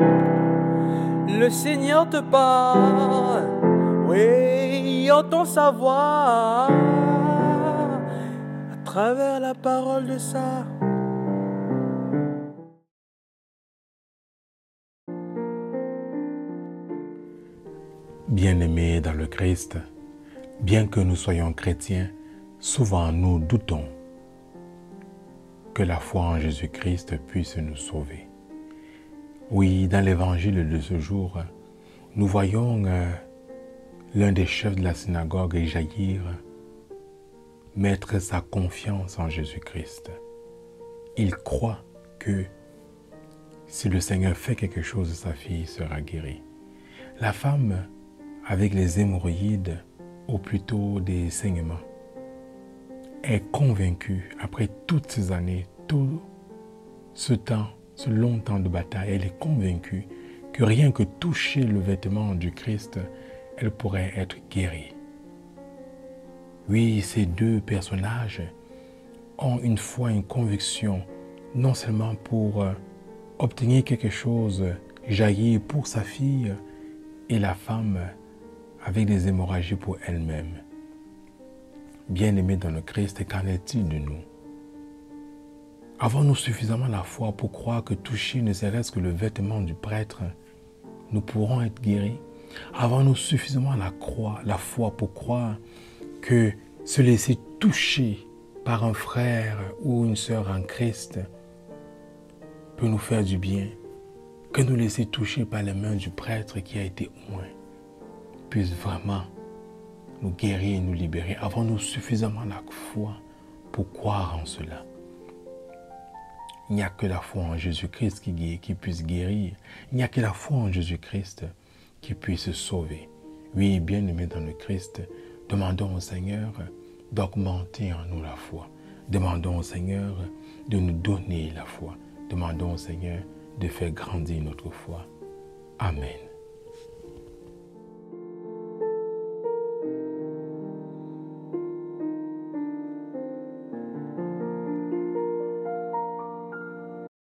Le Seigneur te parle, oui, entend sa voix à travers la parole de ça. Bien-aimés dans le Christ, bien que nous soyons chrétiens, souvent nous doutons que la foi en Jésus-Christ puisse nous sauver. Oui, dans l'évangile de ce jour, nous voyons euh, l'un des chefs de la synagogue, Jaïr, mettre sa confiance en Jésus-Christ. Il croit que si le Seigneur fait quelque chose, sa fille sera guérie. La femme avec les hémorroïdes, ou plutôt des saignements, est convaincue, après toutes ces années, tout ce temps, ce long temps de bataille, elle est convaincue que rien que toucher le vêtement du Christ, elle pourrait être guérie. Oui, ces deux personnages ont une foi, une conviction, non seulement pour euh, obtenir quelque chose, jaillir pour sa fille, et la femme avec des hémorragies pour elle-même. Bien-aimés dans le Christ, qu'en est-il de nous? Avons-nous suffisamment la foi pour croire que toucher ne serait-ce que le vêtement du prêtre, nous pourrons être guéris Avons-nous suffisamment la, croix, la foi pour croire que se laisser toucher par un frère ou une sœur en Christ peut nous faire du bien que nous laisser toucher par les mains du prêtre qui a été oint puisse vraiment nous guérir et nous libérer. Avons-nous suffisamment la foi pour croire en cela Il n'y a que la foi en Jésus-Christ qui, puisse guérir. Il n'y a que la foi en Jésus-Christ qui puisse sauver. Oui, bien-aimés dans le Christ, demandons au Seigneur d'augmenter en nous la foi. Demandons au Seigneur de nous donner la foi. Demandons au Seigneur de faire grandir notre foi. Amen.